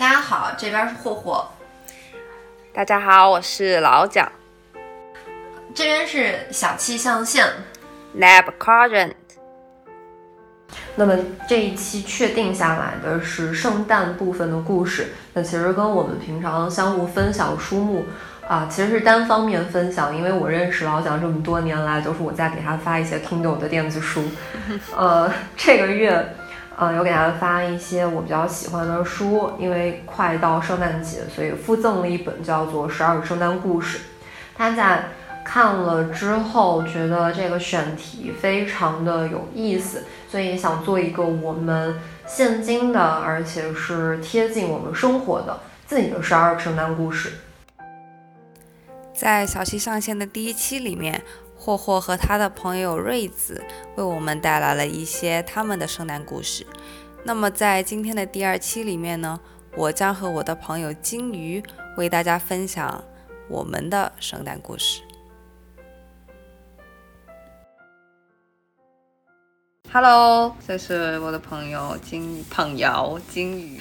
大家好，这边是霍霍，大家好，我是老蒋，这边是小气象线 Lab Quadrant。那么这一期确定下来的是圣诞部分的故事，那其实跟我们平常相互分享书目啊，其实是单方面分享，因为我认识老蒋这么多年来，都是我在给他发一些 Kindle 的电子书，呃，这个月。呃，有给大家发一些我比较喜欢的书，因为快到圣诞节，所以附赠了一本叫做《十二个圣诞故事》。他在看了之后，觉得这个选题非常的有意思，所以想做一个我们现今的，而且是贴近我们生活的自己的十二个圣诞故事。在小七上线的第一期里面。霍霍和他的朋友瑞子为我们带来了一些他们的圣诞故事。那么在今天的第二期里面呢，我将和我的朋友金鱼为大家分享我们的圣诞故事。Hello，这是我的朋友金朋友金鱼。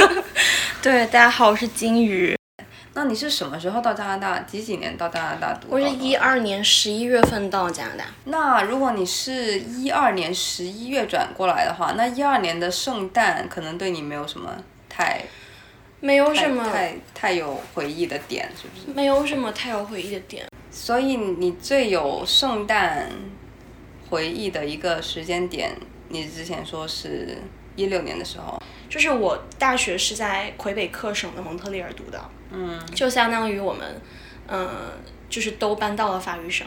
对，大家好，我是金鱼。那你是什么时候到加拿大？几几年到加拿大读？我是一二年十一月份到加拿大。那如果你是一二年十一月转过来的话，那一二年的圣诞可能对你没有什么太，没有什么太太有回忆的点，是不是？没有什么太有回忆的点。所以你最有圣诞回忆的一个时间点，你之前说是一六年的时候。就是我大学是在魁北克省的蒙特利尔读的，嗯，就相当于我们，嗯，就是都搬到了法语省。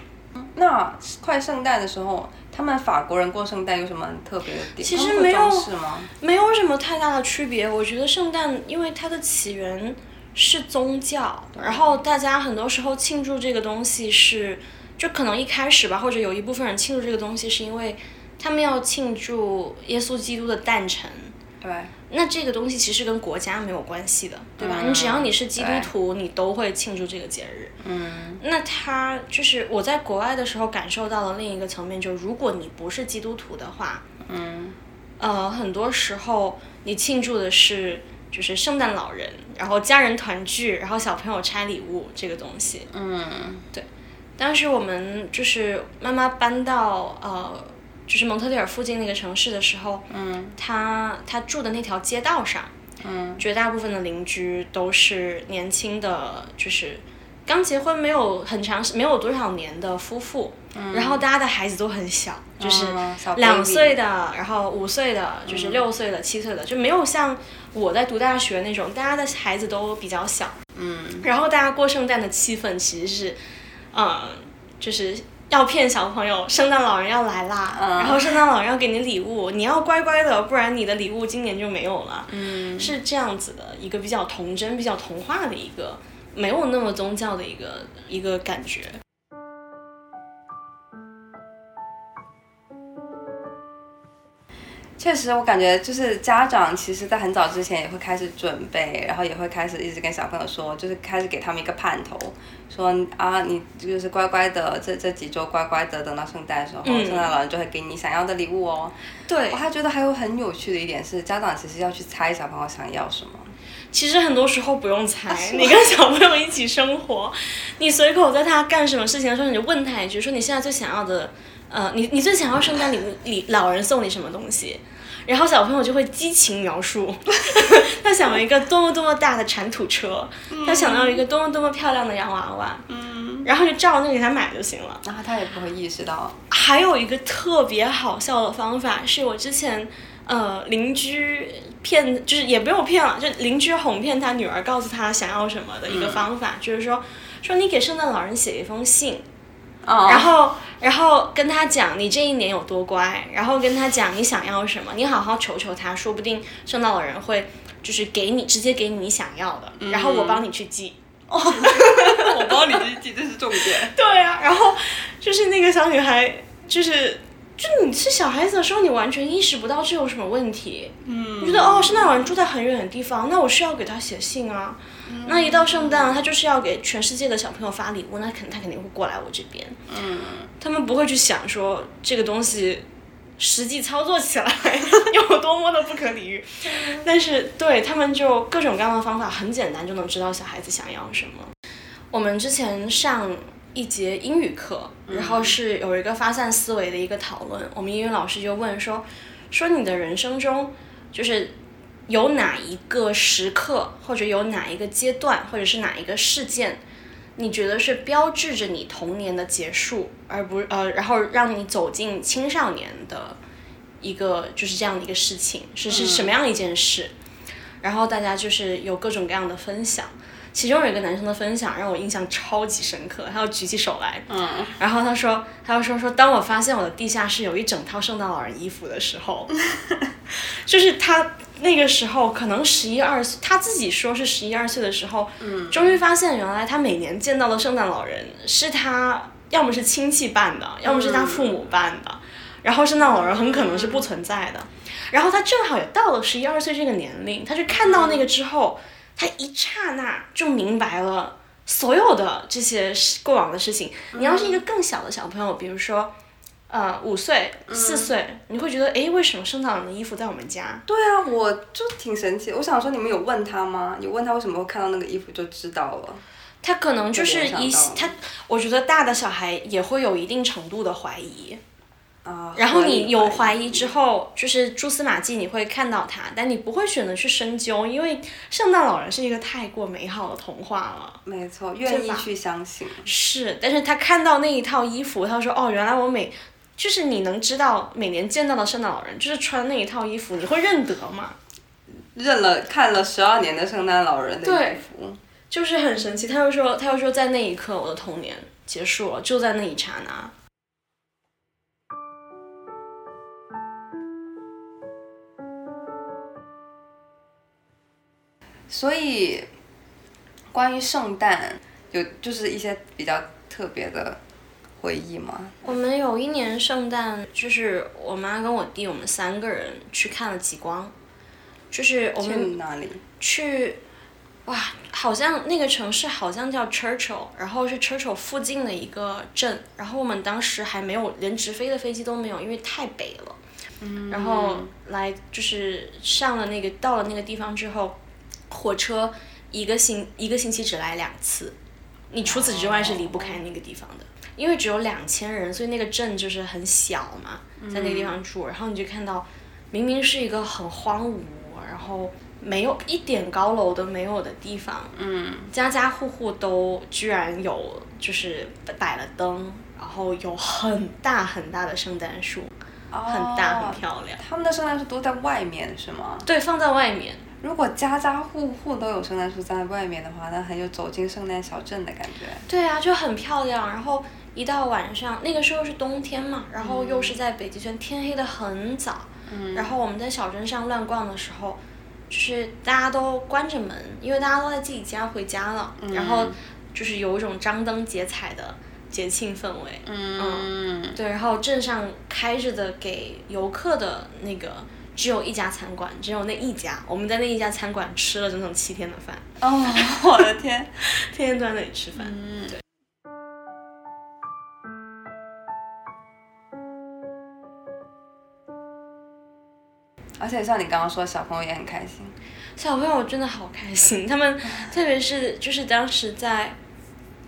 那快圣诞的时候，他们法国人过圣诞有什么特别的点？其实没有，没有什么太大的区别。我觉得圣诞因为它的起源是宗教，然后大家很多时候庆祝这个东西是，就可能一开始吧，或者有一部分人庆祝这个东西是因为他们要庆祝耶稣基督的诞辰。对。那这个东西其实跟国家没有关系的，对吧？你只要你是基督徒，你都会庆祝这个节日。嗯。那他就是我在国外的时候感受到了另一个层面，就是如果你不是基督徒的话，嗯，呃，很多时候你庆祝的是就是圣诞老人，然后家人团聚，然后小朋友拆礼物这个东西。嗯，对。当时我们就是妈妈搬到呃。就是蒙特利尔附近那个城市的时候，嗯，他他住的那条街道上，嗯，绝大部分的邻居都是年轻的，就是刚结婚没有很长没有多少年的夫妇，嗯，然后大家的孩子都很小，就是两岁的，然后五岁的，就是六岁的、七岁的，就没有像我在读大学那种，大家的孩子都比较小，嗯，然后大家过圣诞的气氛其实是，嗯，就是。要骗小朋友，圣诞老人要来啦，然后圣诞老人要给你礼物，你要乖乖的，不然你的礼物今年就没有了。嗯，是这样子的一个比较童真、比较童话的一个，没有那么宗教的一个一个感觉。确实，我感觉就是家长其实，在很早之前也会开始准备，然后也会开始一直跟小朋友说，就是开始给他们一个盼头，说啊，你就是乖乖的，这这几周乖乖的，等到圣诞的时候，圣诞老人就会给你想要的礼物哦。对，我还觉得还有很有趣的一点是，家长其实要去猜小朋友想要什么。其实很多时候不用猜，你跟小朋友一起生活，你随口在他干什么事情的时候，你就问他一句，说你现在最想要的，呃，你你最想要圣诞礼物礼老人送你什么东西？然后小朋友就会激情描述，他想要一个多么多么大的铲土车，他想要一个多么多么漂亮的洋娃娃，嗯然后就照那给他买就行了。然后他也不会意识到。还有一个特别好笑的方法，是我之前呃邻居骗，就是也不用骗了，就邻居哄骗他女儿，告诉他想要什么的一个方法，就是说说你给圣诞老人写一封信。然后，然后跟他讲你这一年有多乖，然后跟他讲你想要什么，你好好求求他，说不定圣诞老人会就是给你直接给你你想要的，然后我帮你去寄。哦我帮你去寄，这是重点。对啊，然后就是那个小女孩，就是就你是小孩子的时候，你完全意识不到这有什么问题。嗯，你觉得哦，圣诞老人住在很远的地方，那我需要给他写信啊。那一到圣诞，他就是要给全世界的小朋友发礼物，那肯他肯定会过来我这边。嗯，他们不会去想说这个东西实际操作起来 有多么的不可理喻。但是对他们就各种各样的方法，很简单就能知道小孩子想要什么。我们之前上一节英语课，然后是有一个发散思维的一个讨论，我们英语老师就问说，说你的人生中就是有哪一个时刻，或者有哪一个阶段，或者是哪一个事件。你觉得是标志着你童年的结束，而不呃，然后让你走进青少年的一个就是这样的一个事情，是是什么样一件事？然后大家就是有各种各样的分享，其中有一个男生的分享让我印象超级深刻，他要举起手来，嗯，然后他说，他说说，当我发现我的地下室有一整套圣诞老人衣服的时候，就是他。那个时候可能十一二岁，他自己说是十一二岁的时候，终于发现原来他每年见到的圣诞老人是他要么是亲戚扮的，要么是他父母扮的，然后圣诞老人很可能是不存在的。然后他正好也到了十一二岁这个年龄，他就看到那个之后，他一刹那就明白了所有的这些过往的事情。你要是一个更小的小朋友，比如说。呃，五岁、四岁，你会觉得，哎，为什么圣诞老人的衣服在我们家？对啊，我就挺神奇。我想说，你们有问他吗？有问他为什么会看到那个衣服就知道了？他可能就是一他，我觉得大的小孩也会有一定程度的怀疑。然后你有怀疑之后，就是蛛丝马迹，你会看到他，但你不会选择去深究，因为圣诞老人是一个太过美好的童话了。没错，愿意去相信。是，但是他看到那一套衣服，他说：“哦，原来我每。”就是你能知道每年见到的圣诞老人就是穿那一套衣服，你会认得吗？认了，看了十二年的圣诞老人的衣服，就是很神奇。他又说，他又说，在那一刻，我的童年结束了，就在那一刹那。所以，关于圣诞，有就是一些比较特别的。回忆吗？我们有一年圣诞，就是我妈跟我弟，我们三个人去看了极光，就是我们去哪里？去，哇，好像那个城市好像叫 Churchill，然后是 Churchill 附近的一个镇，然后我们当时还没有连直飞的飞机都没有，因为太北了。嗯。然后来就是上了那个到了那个地方之后，火车一个星一个星期只来两次，你除此之外是离不开那个地方的。因为只有两千人，所以那个镇就是很小嘛，在那个地方住，然后你就看到，明明是一个很荒芜，然后没有一点高楼都没有的地方，嗯，家家户户都居然有，就是摆了灯，然后有很大很大的圣诞树，很大很漂亮。他们的圣诞树都在外面是吗？对，放在外面。如果家家户户都有圣诞树在外面的话，那很有走进圣诞小镇的感觉。对啊，就很漂亮，然后。一到晚上，那个时候是冬天嘛，然后又是在北极圈，天黑的很早。嗯。然后我们在小镇上乱逛的时候，就是大家都关着门，因为大家都在自己家回家了。嗯。然后就是有一种张灯结彩的节庆氛围。嗯。对，然后镇上开着的给游客的那个只有一家餐馆，只有那一家。我们在那一家餐馆吃了整整七天的饭。哦，我的天！天天都在那里吃饭。嗯。对。而且像你刚刚说，小朋友也很开心。小朋友真的好开心，他们 特别是就是当时在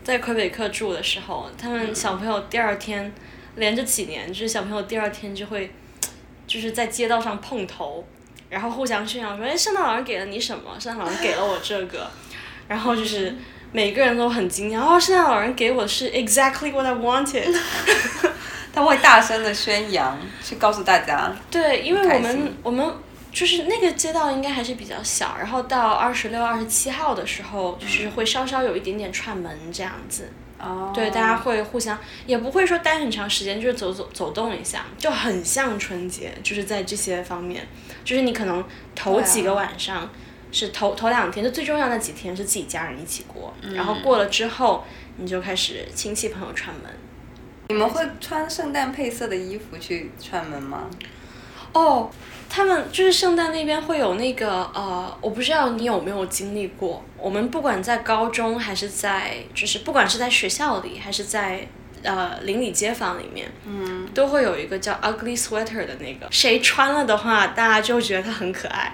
在魁北克住的时候，他们小朋友第二天连着几年，就是小朋友第二天就会 就是在街道上碰头，然后互相炫耀说：“哎，圣诞老人给了你什么？圣诞老人给了我这个。”然后就是每个人都很惊讶，哦，圣诞老人给我的是 exactly what I wanted。他会大声的宣扬，去告诉大家。对，因为我们我们就是那个街道应该还是比较小，然后到二十六、二十七号的时候，就是会稍稍有一点点串门这样子。哦。对，大家会互相，也不会说待很长时间，就是走走走动一下，就很像春节，就是在这些方面，就是你可能头几个晚上是头头两天，就最重要的几天是自己家人一起过，然后过了之后，你就开始亲戚朋友串门。你们会穿圣诞配色的衣服去串门吗？哦，他们就是圣诞那边会有那个呃，我不知道你有没有经历过。我们不管在高中还是在，就是不管是在学校里还是在呃邻里街坊里面，嗯，都会有一个叫 ugly sweater 的那个，谁穿了的话，大家就觉得他很可爱。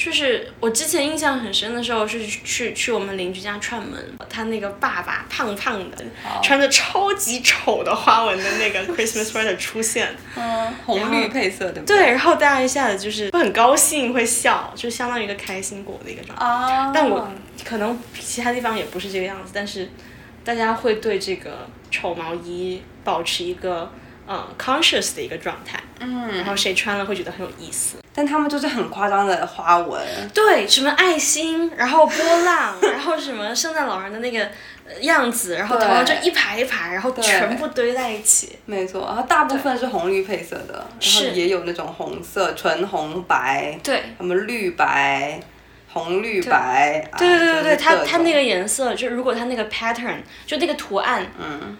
就是我之前印象很深的时候，是去去我们邻居家串门，他那个爸爸胖胖的，穿着超级丑的花纹的那个 Christmas sweater 出现，嗯，红绿配色，对不对？然后大家一下子就是会很高兴，会笑，就相当于一个开心果的一个状态。啊，但我可能其他地方也不是这个样子，但是大家会对这个丑毛衣保持一个呃 conscious 的一个状态，嗯，然后谁穿了会觉得很有意思。但他们就是很夸张的花纹，对，什么爱心，然后波浪，然后什么圣诞老人的那个呃样子，然后头上就一排一排，然后全部堆在一起。没错，然后大部分是红绿配色的，然后也有那种红色，纯红白，对，什么绿白，红绿白，对对对对它它那个颜色，就如果它那个 pattern，就那个图案，嗯，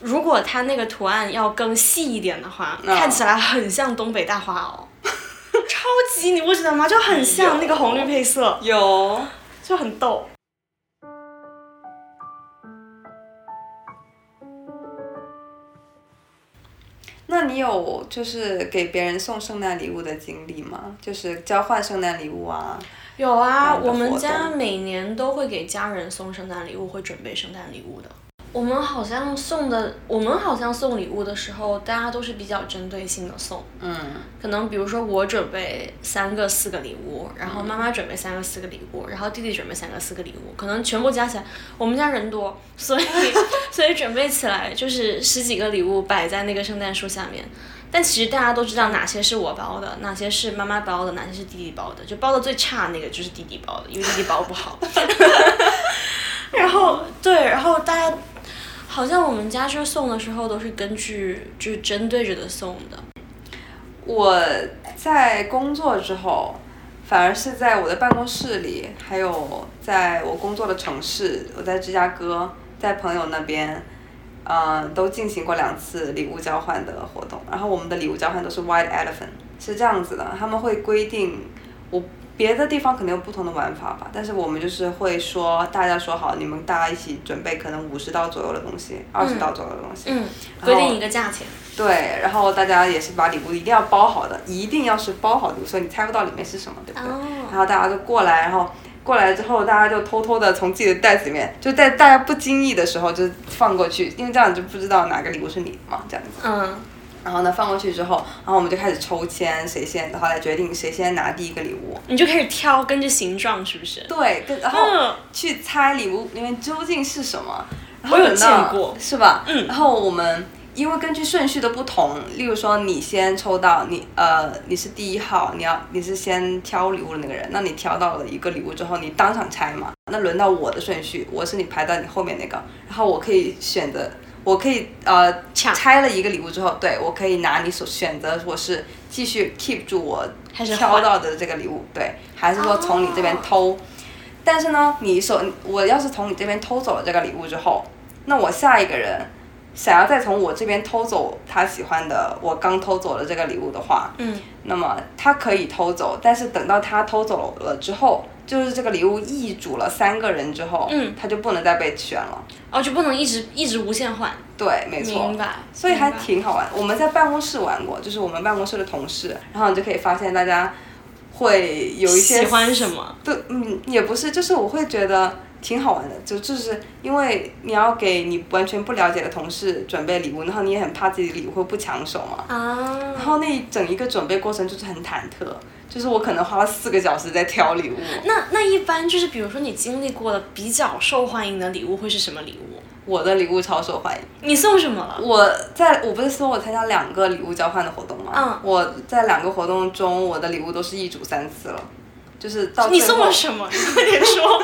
如果它那个图案要更细一点的话，看起来很像东北大花袄。超级，你不知道吗？就很像那个红绿配色，有，就很逗。那你有就是给别人送圣诞礼物的经历吗？就是交换圣诞礼物啊？有啊，我们家每年都会给家人送圣诞礼物，会准备圣诞礼物的。我们好像送的，我们好像送礼物的时候，大家都是比较针对性的送。嗯。可能比如说我准备三个四个礼物，然后妈妈准备三个四个礼物，然后弟弟准备三个四个礼物，可能全部加起来，我们家人多，所以 所以准备起来就是十几个礼物摆在那个圣诞树下面。但其实大家都知道哪些是我包的，哪些是妈妈包的，哪些是弟弟包的。就包的最差那个就是弟弟包的，因为弟弟包不好。然后对，然后大家。好像我们家这送的时候都是根据就是针对着的送的。我在工作之后，反而是在我的办公室里，还有在我工作的城市，我在芝加哥，在朋友那边，嗯，都进行过两次礼物交换的活动。然后我们的礼物交换都是 White Elephant，是这样子的，他们会规定我。别的地方可能有不同的玩法吧，但是我们就是会说，大家说好，你们大家一起准备可能五十刀左右的东西，二十刀左右的东西，嗯，规定一个价钱。对，然后大家也是把礼物一定要包好的，一定要是包好的，所以你猜不到里面是什么，对不对？然后大家就过来，然后过来之后，大家就偷偷的从自己的袋子里面，就在大家不经意的时候就放过去，因为这样就不知道哪个礼物是你的嘛，这样子。嗯。然后呢，放过去之后，然后我们就开始抽签，谁先，然后来决定谁先拿第一个礼物。你就开始挑，根据形状是不是？对，跟然后去猜礼物里面究竟是什么。我有见过，是吧？嗯。然后我们因为根据顺序的不同，例如说你先抽到你呃你是第一号，你要你是先挑礼物的那个人，那你挑到了一个礼物之后，你当场拆嘛。那轮到我的顺序，我是你排到你后面那个，然后我可以选择。我可以呃拆了一个礼物之后，对我可以拿你所选择，我是继续 keep 住我挑到的这个礼物，对，还是说从你这边偷？但是呢，你手我要是从你这边偷走了这个礼物之后，那我下一个人想要再从我这边偷走他喜欢的我刚偷走了这个礼物的话，嗯，那么他可以偷走，但是等到他偷走了之后。就是这个礼物易主了三个人之后，嗯，他就不能再被选了，哦，就不能一直一直无限换，对，没错，明白，所以还挺好玩。我们在办公室玩过，就是我们办公室的同事，然后你就可以发现大家会有一些喜欢什么，对，嗯，也不是，就是我会觉得挺好玩的，就就是因为你要给你完全不了解的同事准备礼物，然后你也很怕自己的礼物会不抢手嘛，啊，然后那整一个准备过程就是很忐忑。就是我可能花了四个小时在挑礼物。那那一般就是，比如说你经历过的比较受欢迎的礼物会是什么礼物？我的礼物超受欢迎。你送什么了？我在我不是说我参加两个礼物交换的活动吗？嗯。我在两个活动中，我的礼物都是一组三次了，就是到你送了什么？你快点说。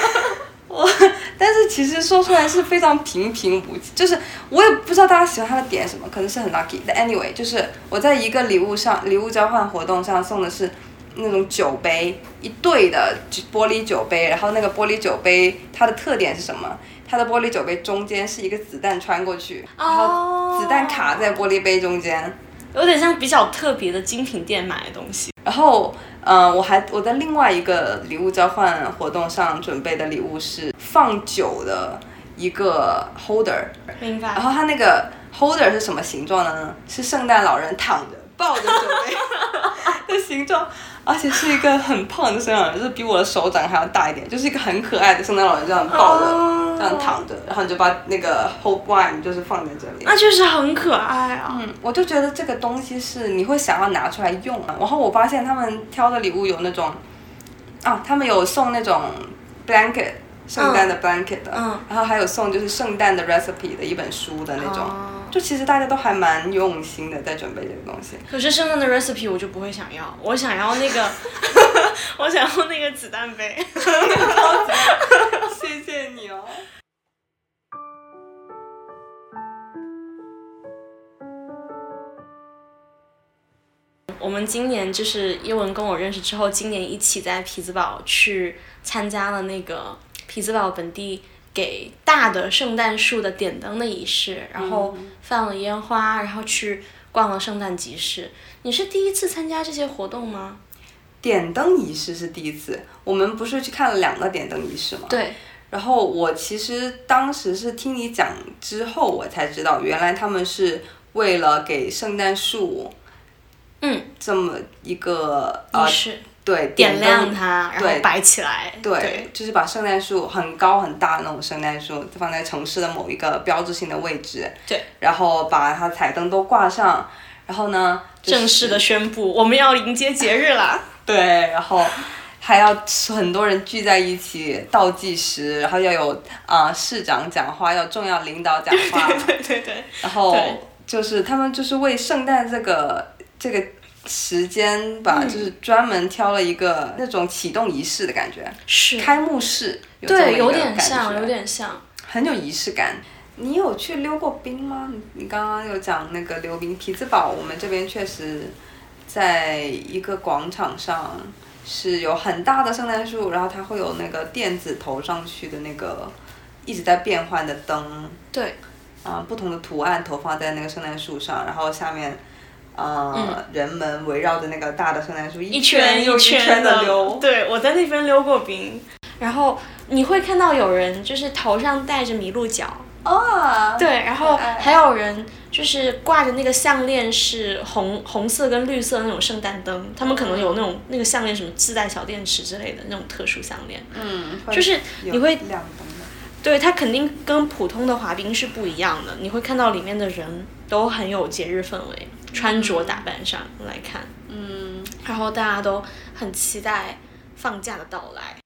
我，但是其实说出来是非常平平无奇，就是我也不知道大家喜欢他的点什么，可能是很 lucky。但 anyway，就是我在一个礼物上，礼物交换活动上送的是那种酒杯，一对的玻璃酒杯，然后那个玻璃酒杯它的特点是什么？它的玻璃酒杯中间是一个子弹穿过去，然后子弹卡在玻璃杯中间，有点像比较特别的精品店买的东西。然后。嗯，我还我在另外一个礼物交换活动上准备的礼物是放酒的一个 holder，明白。然后它那个 holder 是什么形状的呢？是圣诞老人躺着抱着酒杯 的形状，而且是一个很胖的圣诞老人，就是比我的手掌还要大一点，就是一个很可爱的圣诞老人这样抱着、哦这样躺着，然后你就把那个 hold wine 就是放在这里。那确实很可爱啊。嗯，我就觉得这个东西是你会想要拿出来用啊。然后我发现他们挑的礼物有那种，啊，他们有送那种 blanket，圣诞的 blanket 的，嗯然后还有送就是圣诞的 recipe 的一本书的那种。哦就其实大家都还蛮用心的在准备这个东西。可是圣诞的 recipe 我就不会想要，我想要那个，我想要那个子弹杯。谢谢你哦。我们今年就是叶文跟我认识之后，今年一起在匹兹堡去参加了那个匹兹堡本地给大的圣诞树的点灯的仪式，然后放了烟花，然后去逛了圣诞集市。你是第一次参加这些活动吗？点灯仪式是第一次，我们不是去看了两个点灯仪式吗？对，然后我其实当时是听你讲之后，我才知道原来他们是为了给圣诞树，嗯，这么一个呃仪式对点亮它，然后摆起来。对，就是把圣诞树很高很大的那种圣诞树放在城市的某一个标志性的位置，对，然后把它彩灯都挂上，然后呢，就是正式的宣布我们要迎接节日啦。对，然后还要很多人聚在一起倒计时，然后要有啊、市长讲话，要重要领导讲 话，对对对，然后就是他们就是为圣诞这个这个时间吧，嗯就是专门挑了一个那种启动仪式的感觉，是，开幕式，对，有点像，觉有点像。很有仪式感。你有去溜过冰吗？你你刚刚有讲那个溜冰，匹兹堡我们这边确实在一个广场上是有很大的圣诞树，然后它会有那个电子投上去的那个一直在变换的灯，对，啊、不同的图案投放在那个圣诞树上，然后下面。呃，人们围绕着那个大的圣诞树嗯一圈又一圈的溜，对，我在那边溜过冰，然后你会看到有人就是头上戴着麋鹿角，哦，对，然后还有人就是挂着那个项链是红红色跟绿色的那种圣诞灯，他们可能有那种那个项链什么自带小电池之类的那种特殊项链，嗯，就是你会亮灯的。对，它肯定跟普通的滑冰是不一样的，你会看到里面的人都很有节日氛围，穿着打扮上来看，嗯，然后大家都很期待放假的到来。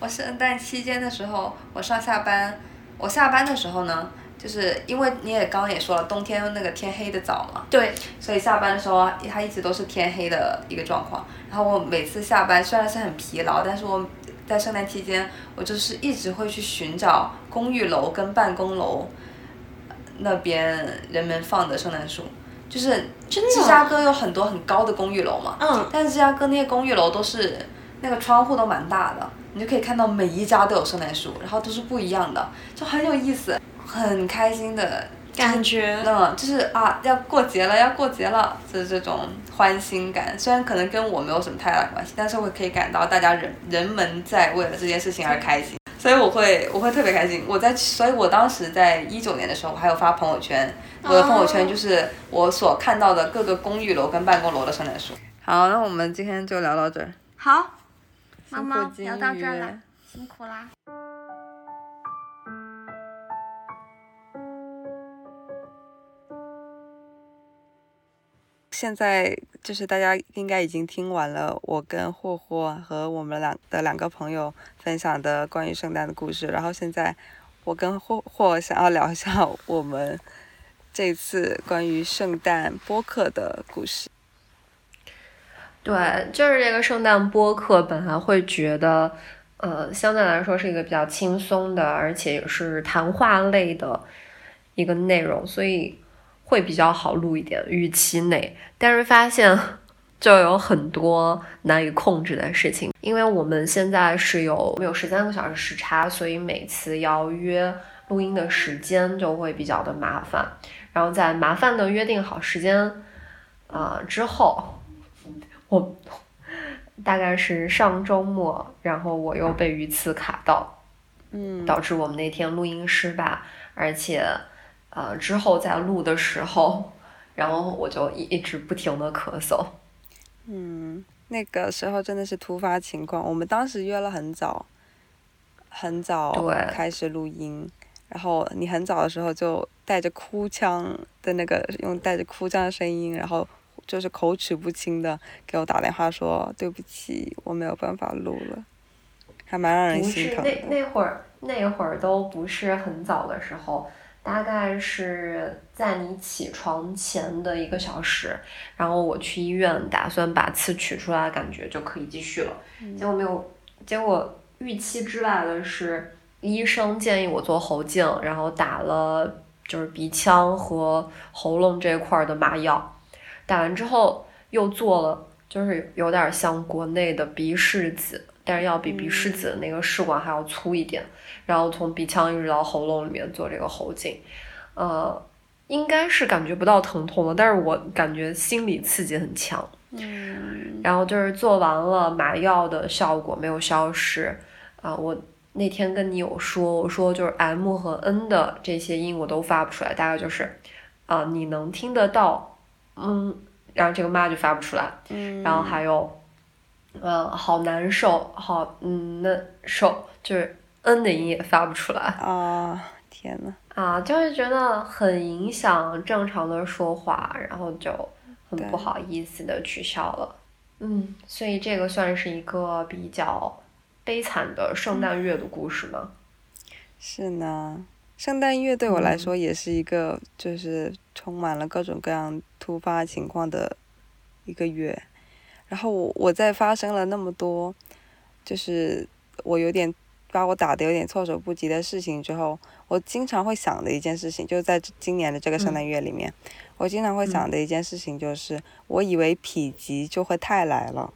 我圣诞期间的时候，我上下班，我下班的时候呢，就是因为你也刚刚也说了，冬天那个天黑的早嘛，对，所以下班的时候它一直都是天黑的一个状况。然后我每次下班虽然是很疲劳，但是我在圣诞期间，我就是一直会去寻找公寓楼跟办公楼那边人们放的圣诞树，就是真的哦芝加哥有很多很高的公寓楼嘛，嗯，但是芝加哥那些公寓楼都是那个窗户都蛮大的，你就可以看到每一家都有圣诞树，然后都是不一样的，就很有意思，很开心的感觉嗯，就是啊，要过节了，要过节了，就是这种欢欣感。虽然可能跟我没有什么太大关系，但是我可以感到大家人人们在为了这件事情而开心，所以我会我会特别开心。我在，所以我当时在一九年的时候，我还有发朋友圈，我的朋友圈就是我所看到的各个公寓楼跟办公楼的圣诞树。好，那我们今天就聊到这儿。好，辛猫猫聊到这儿鱼了，辛苦啦。现在就是大家应该已经听完了我跟霍霍和我们两的两个朋友分享的关于圣诞的故事，然后现在我跟霍霍想要聊一下 我们这次关于圣诞播客的故事。对，就是这个圣诞播客，本来会觉得，呃，相对来说是一个比较轻松的，而且也是谈话类的一个内容，所以会比较好录一点，预期内。但是发现就有很多难以控制的事情，因为我们现在是有我们有十三个小时时差，所以每次要约录音的时间就会比较的麻烦。然后在麻烦的约定好时间，啊、之后。我大概是上周末，然后我又被鱼刺卡到，嗯，导致我们那天录音失败，而且呃之后在录的时候，然后我就一一直不停的咳嗽。嗯，那个时候真的是突发情况，我们当时约了很早，很早开始录音，然后你很早的时候就带着哭腔的那个，用带着哭腔的声音，然后就是口齿不清的给我打电话说对不起，我没有办法录了，还蛮让人不是那心疼的。那会儿那会儿都不是很早的时候，大概是在你起床前的一个小时，然后我去医院打算把刺取出来，感觉就可以继续了。结果没有，结果预期之外的是，医生建议我做喉镜，然后打了就是鼻腔和喉咙这块儿的麻药，打完之后又做了，就是有点像国内的鼻拭子，但是要比鼻拭子的那个试管还要粗一点，然后从鼻腔一直到喉咙里面做这个喉镜，呃，应该是感觉不到疼痛了，但是我感觉心理刺激很强。嗯，然后就是做完了麻药的效果没有消失，啊，我那天跟你有说，我说就是 M 和 N 的这些音我都发不出来，大概就是，啊，你能听得到，嗯，然后这个妈就发不出来，嗯然后还有，呃，好难受，好嗯难受，就是嗯的音也发不出来，啊，天呐，啊，就是觉得很影响正常的说话，然后就很不好意思的取消了。嗯，所以这个算是一个比较悲惨的圣诞月的故事吗？是呢，圣诞月对我来嗯说也是一个就是充满了各种各样突发情况的一个月。然后我我在发生了那么多，就是我有点把我打的有点措手不及的事情之后，我经常会想的一件事情，就是在今年的这个圣诞月里面，我经常会想的一件事情就是，我以为否极就会泰来了。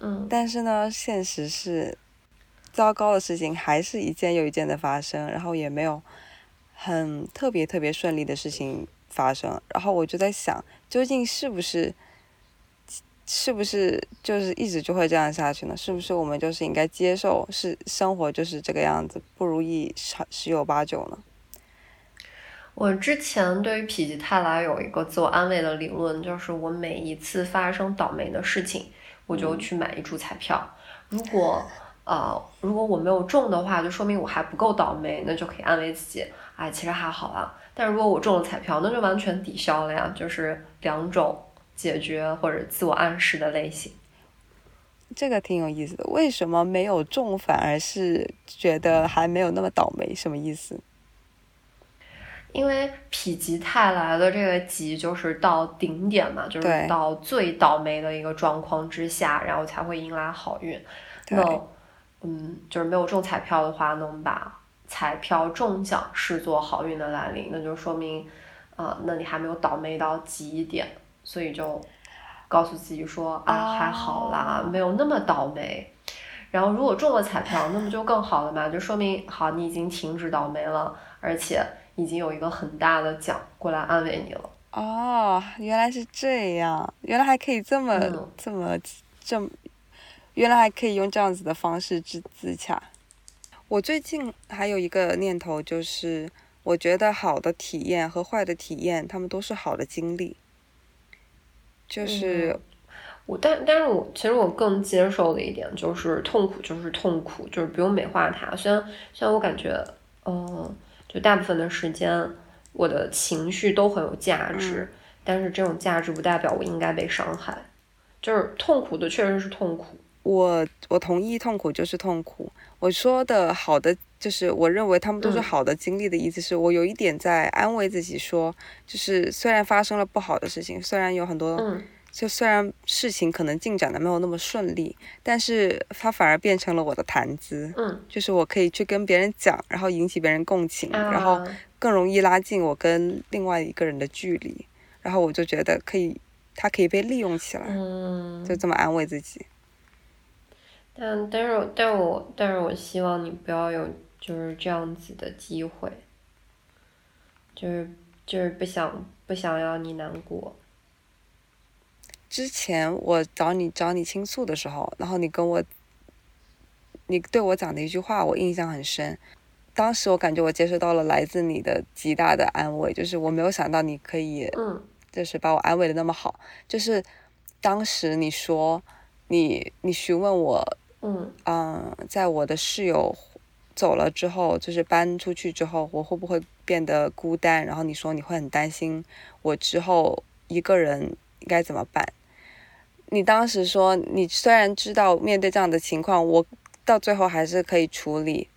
嗯但是呢，现实是，糟糕的事情还是一件又一件的发生，然后也没有很特别特别顺利的事情发生。然后我就在想，究竟是不是，是不是就是一直就会这样下去呢？是不是我们就是应该接受是生活就是这个样子，不如意十十有八九呢？我之前对于否极泰来有一个自我安慰的理论，就是我每一次发生倒霉的事情，我就去买一注彩票。如果呃，如果我没有中的话，就说明我还不够倒霉，那就可以安慰自己，哎，其实还好啦。但如果我中了彩票，那就完全抵消了呀，就是两种解决或者自我暗示的类型。这个挺有意思的，为什么没有中反而是觉得还没有那么倒霉？什么意思？因为否极泰来的这个极就是到顶点嘛，就是到最倒霉的一个状况之下，然后才会迎来好运。对那嗯，就是没有中彩票的话，那我们把彩票中奖视作好运的来临，那就说明，啊、那你还没有倒霉到极点，所以就告诉自己说啊，还好啦，哦没有那么倒霉。然后如果中了彩票，那不就更好了嘛，就说明好，你已经停止倒霉了，而且已经有一个很大的奖过来安慰你了。哦，原来是这样，原来还可以这么、嗯这么这么，原来还可以用这样子的方式自自洽。我最近还有一个念头，就是我觉得好的体验和坏的体验，他们都是好的经历。就是、我但但是我其实我更接受的一点就是痛苦就是痛苦，就是不用美化它。虽然虽然我感觉，嗯、就大部分的时间我的情绪都很有价值，但是这种价值不代表我应该被伤害。就是痛苦的确实是痛苦，我我同意痛苦就是痛苦。我说的好的就是我认为他们都是嗯好的经历的意思是我有一点在安慰自己说，就是虽然发生了不好的事情，虽然有很多。嗯就虽然事情可能进展的没有那么顺利，但是它反而变成了我的谈资，嗯，就是我可以去跟别人讲，然后引起别人共情，然后啊更容易拉近我跟另外一个人的距离，然后我就觉得可以，它可以被利用起来，嗯，就这么安慰自己。但但是但是我但是我希望你不要有就是这样子的机会，就是就是不想不想要你难过。之前我找你找你倾诉的时候，然后你跟我，你对我讲的一句话，我印象很深。当时我感觉我接收到了来自你的极大的安慰，就是我没有想到你可以，嗯，就是把我安慰的那么好。就是当时你说，你你询问我，嗯嗯，在我的室友走了之后，就是搬出去之后，我会不会变得孤单？然后你说你会很担心我之后一个人应该怎么办？你当时说，你虽然知道面对这样的情况，我到最后还是可以处理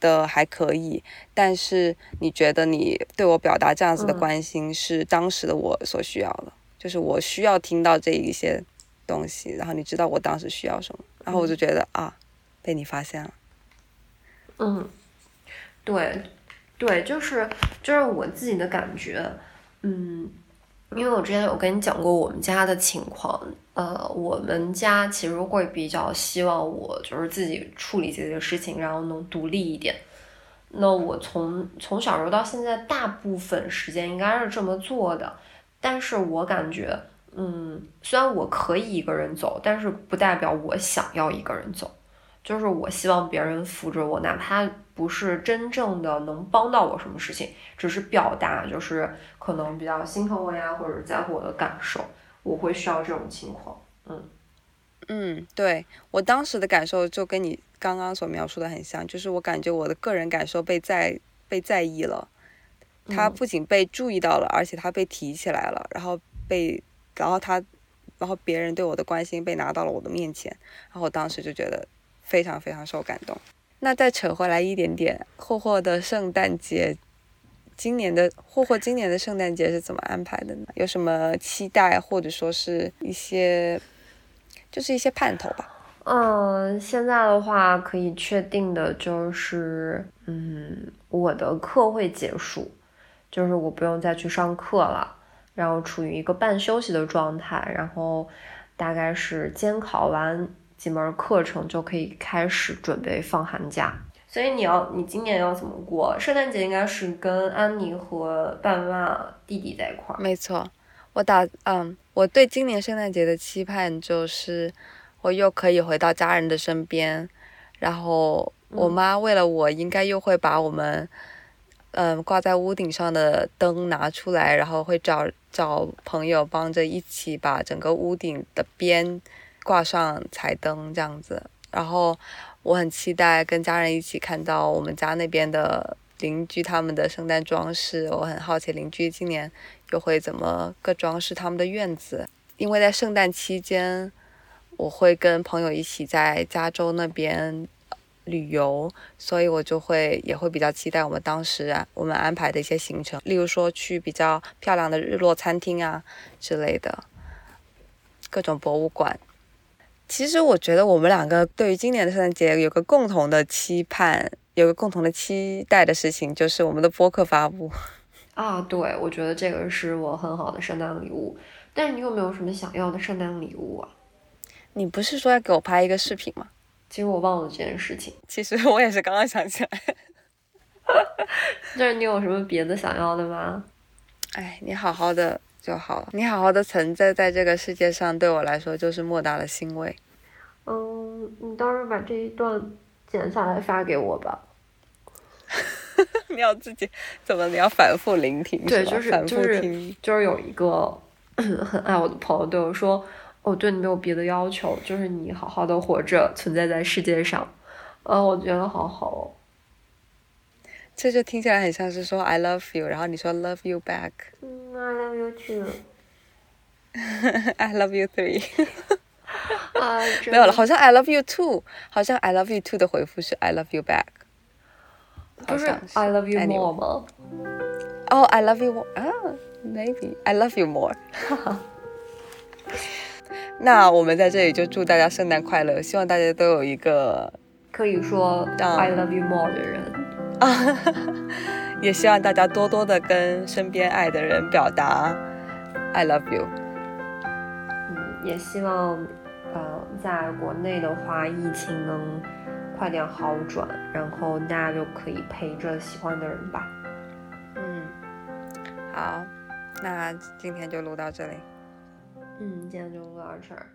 的还可以，但是你觉得你对我表达这样子的嗯关心是当时的我所需要的，就是我需要听到这一些东西，然后你知道我当时需要什么，然后我就觉得啊，被你发现了。嗯，对，对，就是就是我自己的感觉，嗯，因为我之前有跟你讲过我们家的情况，呃，我们家其实会比较希望我就是自己处理自己的事情，然后能独立一点。那我从从小时候到现在，大部分时间应该是这么做的，但是我感觉，嗯，虽然我可以一个人走，但是不代表我想要一个人走。就是我希望别人扶着我，哪怕不是真正的能帮到我什么事情，只是表达就是可能比较心疼我呀，或者在乎我的感受，我会需要这种情况。嗯嗯，对我当时的感受就跟你刚刚所描述的很像，就是我感觉我的个人感受被在被在意了，它嗯不仅被注意到了，而且他被提起来了，然后被，然后他，然后别人对我的关心被拿到了我的面前，然后我当时就觉得非常非常受感动。那再扯回来一点点，霍霍的圣诞节，今年的霍霍今年的圣诞节是怎么安排的呢？有什么期待，或者说是一些，就是一些盼头吧？嗯，现在的话可以确定的就是，嗯，我的课会结束，就是我不用再去上课了，然后处于一个半休息的状态，然后大概是监考完几门课程就可以开始准备放寒假。所以你要，你今年要怎么过？圣诞节应该是跟安妮和爸爸妈妈、弟弟在一块儿。没错，我打嗯，我对今年圣诞节的期盼就是，我又可以回到家人的身边，然后我嗯妈为了我，应该又会把我们，嗯，挂在屋顶上的灯拿出来，然后会找找朋友帮着一起把整个屋顶的边挂上彩灯这样子，然后我很期待跟家人一起看到我们家那边的邻居他们的圣诞装饰，我很好奇邻居今年又会怎么个装饰他们的院子，因为在圣诞期间，我会跟朋友一起在加州那边旅游，所以我就会也会比较期待我们当时啊我们安排的一些行程，例如说去比较漂亮的日落餐厅啊之类的，各种博物馆。其实我觉得我们两个对于今年的圣诞节有个共同的期盼，有个共同的期待的事情，就是我们的播客发布。啊，对，我觉得这个是我很好的圣诞礼物。但是你有没有什么想要的圣诞礼物啊？你不是说要给我拍一个视频吗？其实我忘了这件事情。其实我也是刚刚想起来。但是你有什么别的想要的吗？哎，你好好的就好了，你好好的存在在这个世界上，对我来说就是莫大的欣慰。嗯，你到时候把这一段剪下来发给我吧。你要自己怎么？你要反复聆听，对，吧就是反复就是听。就是有一个 很爱我的朋友对我说：“我对你没有别的要求，就是你好好的活着，存在在世界上。”啊，我觉得好好哦。这就听起来很像是说 I love you，然后你说 love you back，I 嗯 ，I love you too。 love you three，啊，没有了，好像 I love you too，好像 I love you too 的回复是 I love you back，不是好像 I love you Anyway more 吗？哦、i love you more 啊，maybe I love you more。那我们在这里就祝大家圣诞快乐，希望大家都有一个可以说让 I love you more 的人。啊， 也希望大家多多的跟身边爱的人表达 I love you。嗯，也希望，呃，在国内的话，疫情能快点好转，然后大家就可以陪着喜欢的人吧。嗯，好，那今天就录到这里。嗯，今天就录到这儿。